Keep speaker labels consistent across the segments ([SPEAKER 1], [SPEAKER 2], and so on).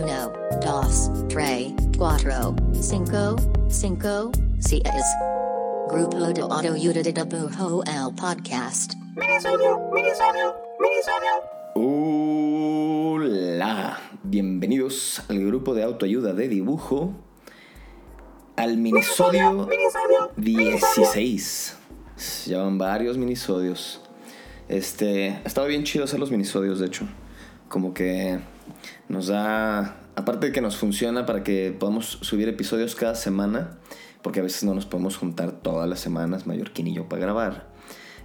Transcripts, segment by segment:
[SPEAKER 1] dos, tres, cuatro, cinco, cinco, seis. Grupo de Autoayuda de Dibujo el podcast.
[SPEAKER 2] Hola, bienvenidos al grupo de autoayuda de dibujo, al minisodio 16. Llevan varios minisodios. Este, ha estado bien chido hacer los minisodios, de hecho. Como que nos da, aparte de que nos funciona para que podamos subir episodios cada semana, porque a veces no nos podemos juntar todas las semanas, Mallorquín y yo, para grabar.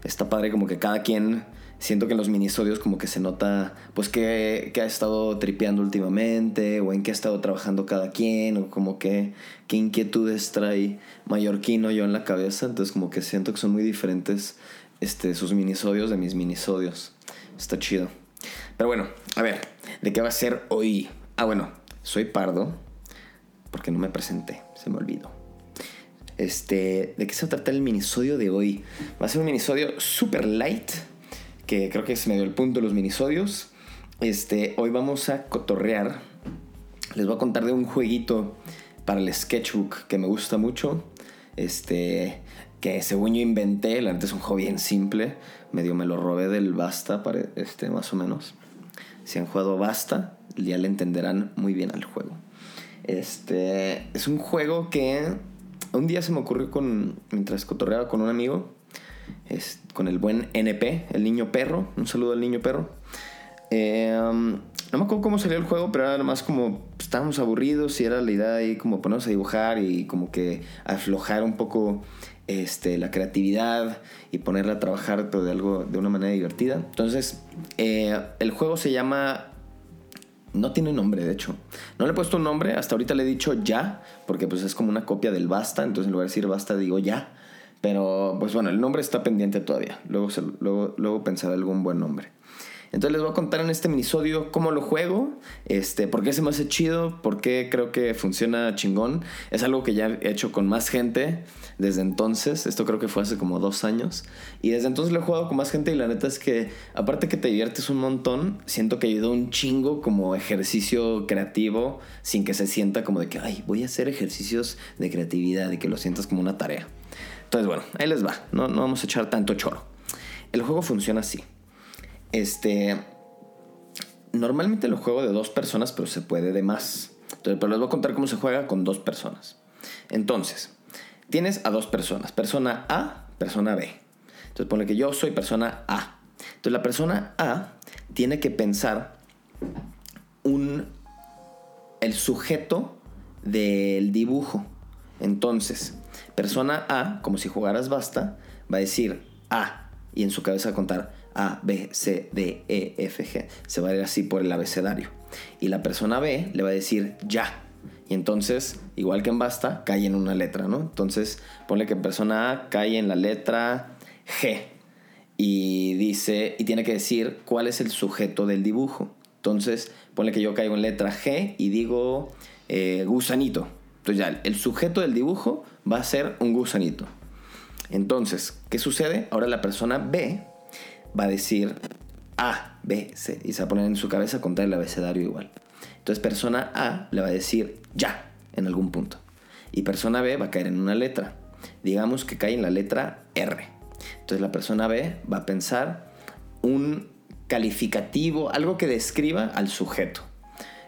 [SPEAKER 2] Está padre como que cada quien, siento que en los minisodios como que se nota, pues que, ha estado tripeando últimamente, o en qué ha estado trabajando cada quien, o como que qué inquietudes trae Mallorquín o yo en la cabeza. Entonces como que siento que son muy diferentes este, sus minisodios de mis minisodios. Está chido. Pero bueno, a ver, ¿de qué va a ser hoy? Ah, bueno, soy Pardo, porque no me presenté, se me olvidó. Este, ¿de qué se va a tratar el minisodio de hoy? Va a ser un minisodio super light, que creo que es medio el punto de los minisodios. Este, hoy vamos a cotorrear. Les voy a contar de un jueguito para el sketchbook que me gusta mucho. Este, que según yo inventé, la neta es un juego bien simple. Medio me lo robé del Basta, este, más o menos. Si han jugado Basta, ya le entenderán muy bien al juego. Este, es un juego que un día se me ocurrió con, mientras cotorreaba con un amigo, es, con el buen NP, el niño perro. Un saludo al niño perro. Um, no me acuerdo cómo salió el juego, pero era más como pues, estábamos aburridos y era la idea ahí como ponernos a dibujar y como que aflojar un poco este, la creatividad y ponerla a trabajar pero de algo de una manera divertida. Entonces, eh, el juego se llama no tiene nombre, de hecho. No le he puesto un nombre, hasta ahorita le he dicho ya, porque pues es como una copia del basta, entonces en lugar de decir basta digo ya. Pero pues bueno, el nombre está pendiente todavía. Luego, luego, luego pensaré algún buen nombre. Entonces les voy a contar en este minisodio cómo lo juego, este, por qué se me hace chido, por qué creo que funciona chingón. Es algo que ya he hecho con más gente desde entonces. Esto creo que fue hace como dos años. Y desde entonces lo he jugado con más gente y la neta es que aparte que te diviertes un montón, siento que ayuda un chingo como ejercicio creativo sin que se sienta como de que, ay, voy a hacer ejercicios de creatividad y que lo sientas como una tarea. Entonces bueno, ahí les va. No, no vamos a echar tanto choro. El juego funciona así. Este. Normalmente lo juego de dos personas, pero se puede de más. Entonces, pero les voy a contar cómo se juega con dos personas. Entonces, tienes a dos personas. Persona A, persona B. Entonces, pone que yo soy persona A. Entonces, la persona A tiene que pensar un. el sujeto del dibujo. Entonces, persona A, como si jugaras basta, va a decir A y en su cabeza contar a, B, C, D, E, F, G. Se va a ir así por el abecedario. Y la persona B le va a decir ya. Y entonces, igual que en basta, cae en una letra, ¿no? Entonces, ponle que persona A cae en la letra G. Y dice, y tiene que decir cuál es el sujeto del dibujo. Entonces, ponle que yo caigo en letra G y digo eh, gusanito. Entonces ya, el sujeto del dibujo va a ser un gusanito. Entonces, ¿qué sucede? Ahora la persona B va a decir A, B, C, y se va a poner en su cabeza contar el abecedario igual. Entonces persona A le va a decir ya en algún punto. Y persona B va a caer en una letra. Digamos que cae en la letra R. Entonces la persona B va a pensar un calificativo, algo que describa al sujeto.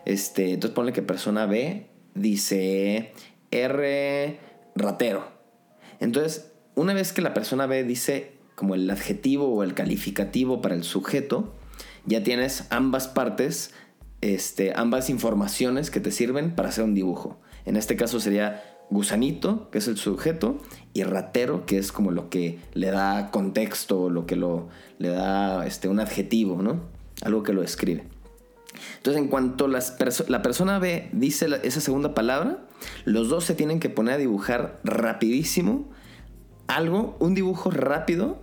[SPEAKER 2] Este, entonces ponle que persona B dice R ratero. Entonces, una vez que la persona B dice como el adjetivo o el calificativo para el sujeto, ya tienes ambas partes, este, ambas informaciones que te sirven para hacer un dibujo. En este caso sería gusanito, que es el sujeto, y ratero, que es como lo que le da contexto, lo que lo, le da este, un adjetivo, ¿no? Algo que lo describe. Entonces, en cuanto las la persona B dice esa segunda palabra, los dos se tienen que poner a dibujar rapidísimo algo, un dibujo rápido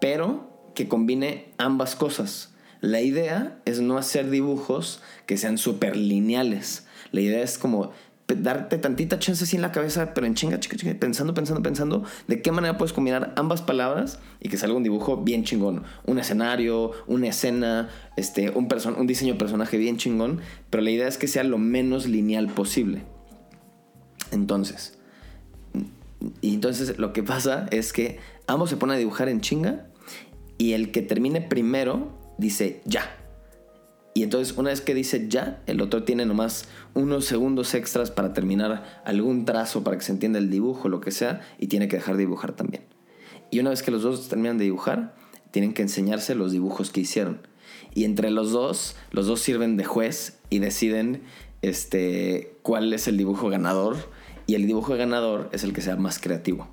[SPEAKER 2] pero que combine ambas cosas. La idea es no hacer dibujos que sean súper lineales. La idea es como darte tantita chance así en la cabeza, pero en chinga, chinga, chinga, pensando, pensando, pensando, de qué manera puedes combinar ambas palabras y que salga un dibujo bien chingón. Un escenario, una escena, este, un, un diseño de personaje bien chingón, pero la idea es que sea lo menos lineal posible. Entonces, y entonces lo que pasa es que ambos se ponen a dibujar en chinga y el que termine primero dice ya. Y entonces una vez que dice ya, el otro tiene nomás unos segundos extras para terminar algún trazo para que se entienda el dibujo, lo que sea, y tiene que dejar de dibujar también. Y una vez que los dos terminan de dibujar, tienen que enseñarse los dibujos que hicieron. Y entre los dos, los dos sirven de juez y deciden este, cuál es el dibujo ganador. Y el dibujo ganador es el que sea más creativo.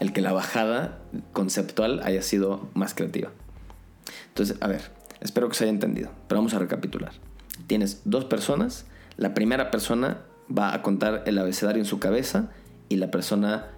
[SPEAKER 2] El que la bajada conceptual haya sido más creativa. Entonces, a ver, Espero que se haya entendido, pero vamos a recapitular. Tienes dos personas, la primera persona va a contar el abecedario en su cabeza y la persona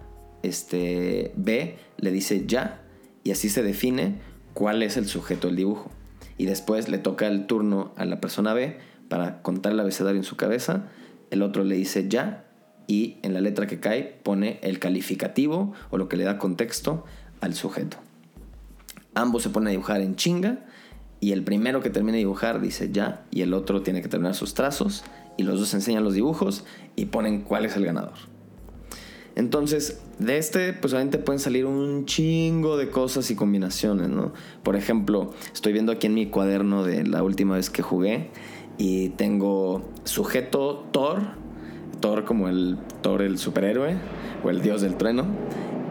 [SPEAKER 2] este, B le dice ya y así se define cuál es el sujeto del dibujo. Y después le toca el turno a la persona B para contar el abecedario en su cabeza, el otro le dice ya y en la letra que cae pone el calificativo o lo que le da contexto al sujeto. Ambos se ponen a dibujar en chinga y el primero que termine de dibujar dice ya y el otro tiene que terminar sus trazos y los dos enseñan los dibujos y ponen cuál es el ganador. Entonces, de este, pues obviamente pueden salir un chingo de cosas y combinaciones, ¿no? Por ejemplo, estoy viendo aquí en mi cuaderno de la última vez que jugué y tengo sujeto Thor, Thor como el Thor el superhéroe o el dios del trueno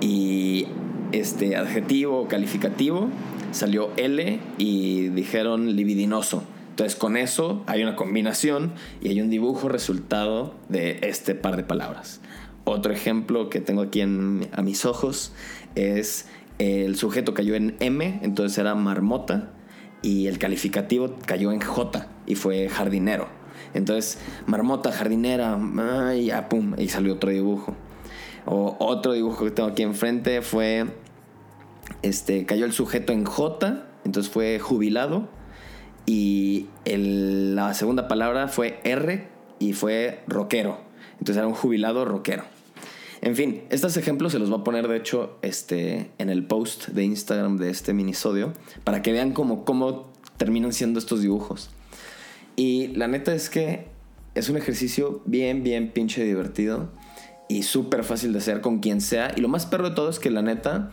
[SPEAKER 2] y este adjetivo calificativo salió L y dijeron libidinoso. Entonces con eso hay una combinación y hay un dibujo resultado de este par de palabras. Otro ejemplo que tengo aquí en, a mis ojos es el sujeto cayó en M, entonces era marmota, y el calificativo cayó en J y fue jardinero. Entonces, marmota, jardinera, y ya, pum, y salió otro dibujo. O otro dibujo que tengo aquí enfrente fue este, cayó el sujeto en J, entonces fue jubilado. Y la segunda palabra fue R y fue rockero. Entonces era un jubilado rockero. En fin, estos ejemplos se los voy a poner de hecho este, en el post de Instagram de este minisodio para que vean cómo terminan siendo estos dibujos. Y la neta es que es un ejercicio bien, bien pinche divertido y súper fácil de hacer con quien sea. Y lo más perro de todo es que la neta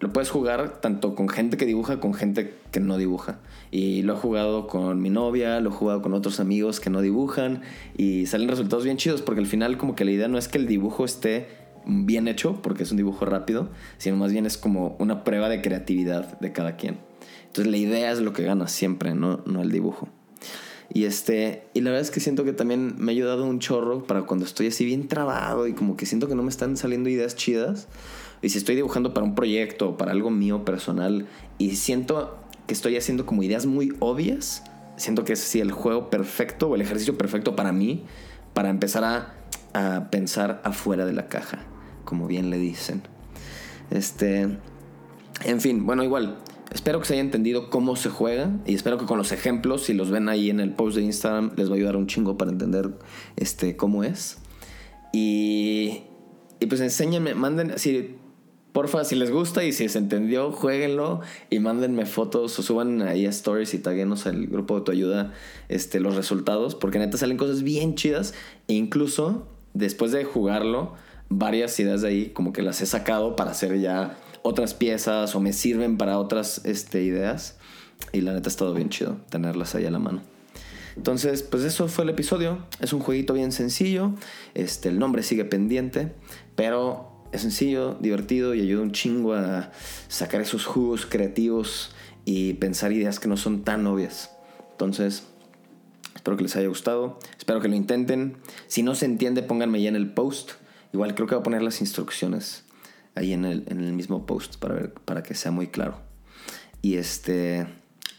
[SPEAKER 2] lo puedes jugar tanto con gente que dibuja, con gente que no dibuja. Y lo he jugado con mi novia, lo he jugado con otros amigos que no dibujan y salen resultados bien chidos porque al final como que la idea no es que el dibujo esté bien hecho porque es un dibujo rápido, sino más bien es como una prueba de creatividad de cada quien. Entonces la idea es lo que gana siempre, no, no el dibujo. Y este, y la verdad es que siento que también me ha ayudado un chorro para cuando estoy así bien trabado y como que siento que no me están saliendo ideas chidas y si estoy dibujando para un proyecto para algo mío personal y siento que estoy haciendo como ideas muy obvias, siento que es así el juego perfecto o el ejercicio perfecto para mí para empezar a, a pensar afuera de la caja, como bien le dicen. Este, en fin, bueno, igual, espero que se haya entendido cómo se juega y espero que con los ejemplos, si los ven ahí en el post de Instagram, les va a ayudar un chingo para entender este, cómo es. Y, y pues enséñenme, manden, así, Porfa, si les gusta y si se entendió, jueguenlo y mándenme fotos o suban ahí a stories y taguenos al grupo de tu ayuda este, los resultados, porque neta salen cosas bien chidas e incluso después de jugarlo, varias ideas de ahí como que las he sacado para hacer ya otras piezas o me sirven para otras este, ideas y la neta ha estado bien chido tenerlas ahí a la mano. Entonces, pues eso fue el episodio. Es un jueguito bien sencillo. Este, el nombre sigue pendiente, pero es sencillo, divertido y ayuda un chingo a sacar esos jugos creativos y pensar ideas que no son tan obvias. Entonces, espero que les haya gustado, espero que lo intenten. Si no se entiende, pónganme ya en el post. Igual creo que voy a poner las instrucciones ahí en el, en el mismo post para, ver, para que sea muy claro. Y este,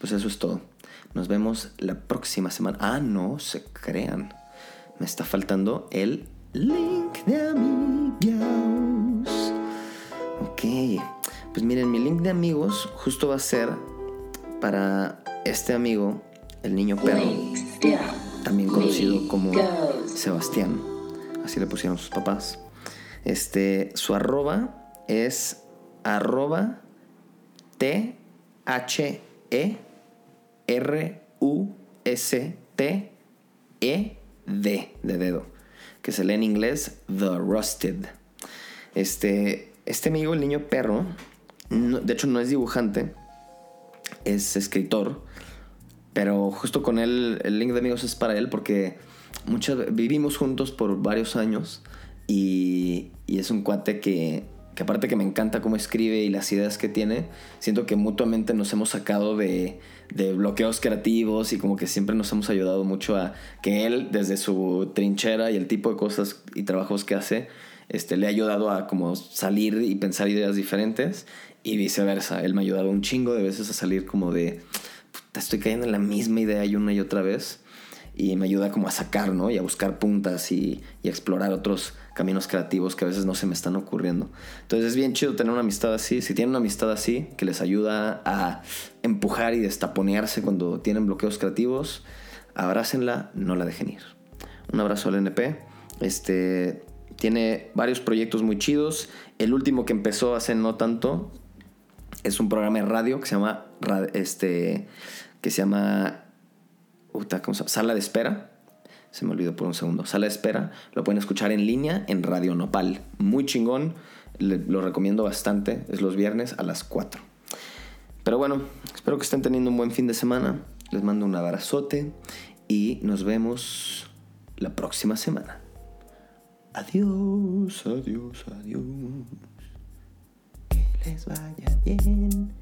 [SPEAKER 2] pues eso es todo. Nos vemos la próxima semana. Ah, no se crean. Me está faltando el link de amigos. Ok, pues miren, mi link de amigos justo va a ser para este amigo, el niño perro, también conocido como Sebastián. así le pusieron sus papás. Este, su arroba es arroba T H E R U S T E D de dedo, que se lee en inglés The Rusted. Este, este amigo, el niño perro, de hecho no es dibujante, es escritor, pero justo con él, el link de amigos es para él porque muchas, vivimos juntos por varios años y, y es un cuate que, que aparte que me encanta cómo escribe y las ideas que tiene, siento que mutuamente nos hemos sacado de, bloqueos creativos y como que siempre nos hemos ayudado mucho a que él, desde su trinchera y el tipo de cosas y trabajos que hace, este, le ha ayudado a como salir y pensar ideas diferentes y viceversa. Él me ha ayudado un chingo de veces a salir como de, estoy cayendo en la misma idea y una y otra vez y me ayuda como a sacar, ¿no? Y a buscar puntas y, y, explorar otros caminos creativos que a veces no se me están ocurriendo. Entonces es bien chido tener una amistad así. Si tienen una amistad así que les ayuda a empujar y destaponearse cuando tienen bloqueos creativos, abrácenla, no la dejen ir. Un abrazo al NP. Este tiene varios proyectos muy chidos. El último que empezó hace no tanto es un programa de radio que se llama este que se llama Sala de Espera. Se me olvidó por un segundo. Sala de Espera. Lo pueden escuchar en línea en Radio Nopal. Muy chingón. lo recomiendo bastante. Es los viernes a las 4. Pero bueno, espero que estén teniendo un buen fin de semana. Les mando un abrazote y nos vemos la próxima semana. Adiós, adiós, adiós. Que les vaya bien.